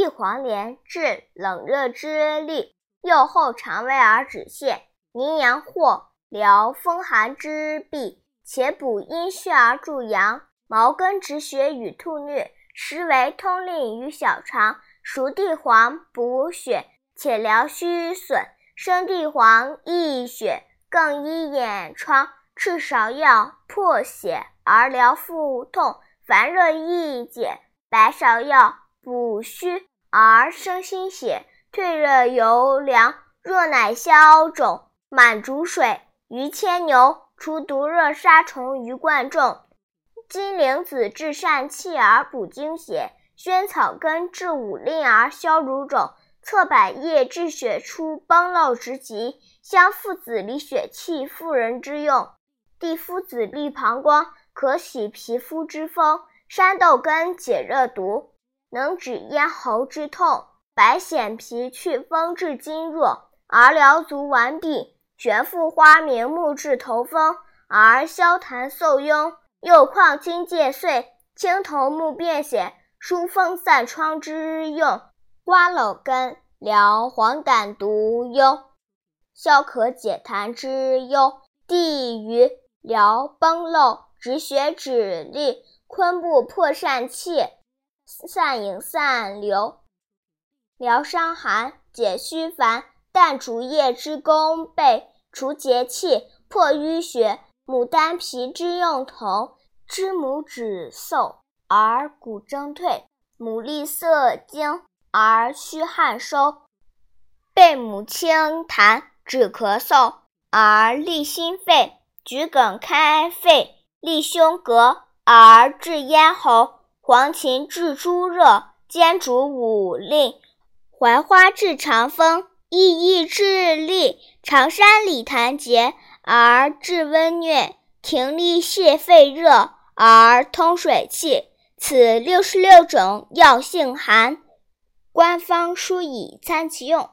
地黄连治冷热之力，右后肠胃而止泻；宁阳藿疗风寒之痹，且补阴虚而助阳；茅根止血与吐衄，实为通令于小肠；熟地黄补血，且疗虚损；生地黄益血，更医眼疮；赤芍药破血而疗腹痛，烦热易解；白芍药补虚而生心血，退热游凉。热乃消肿，满竹水，鱼牵牛，除毒热杀虫于冠中。金铃子治疝气而补精血，萱草根治五令而消乳肿，侧柏叶治血出崩漏之疾，香附子理血气，妇人之用。地肤子利膀胱，可洗皮肤之风；山豆根解热毒，能止咽喉之痛；白藓皮祛风治筋弱，而疗足顽痹；玄附花明目治头风，而消痰嗽痈。又况金芥穗、青头目便血，疏风散疮之用；瓜蒌根疗黄疸毒痈，消渴解痰之忧；地榆疗崩漏止血止痢；昆布破疝气，散饮散流，疗伤寒解虚烦；淡竹叶之功倍，除结气，破淤血。牡丹皮之用同，知母止嗽而骨蒸退，牡蛎涩精而虚汗收，贝母清痰止咳嗽而利心肺，桔梗开肺利胸膈而治咽喉，黄芩治诸热，兼主五令，槐花治肠风，薏苡治痢，长山理痰结。而治温疟，葶苈泻肺热而通水气，此六十六种药性寒，官方书以参其用。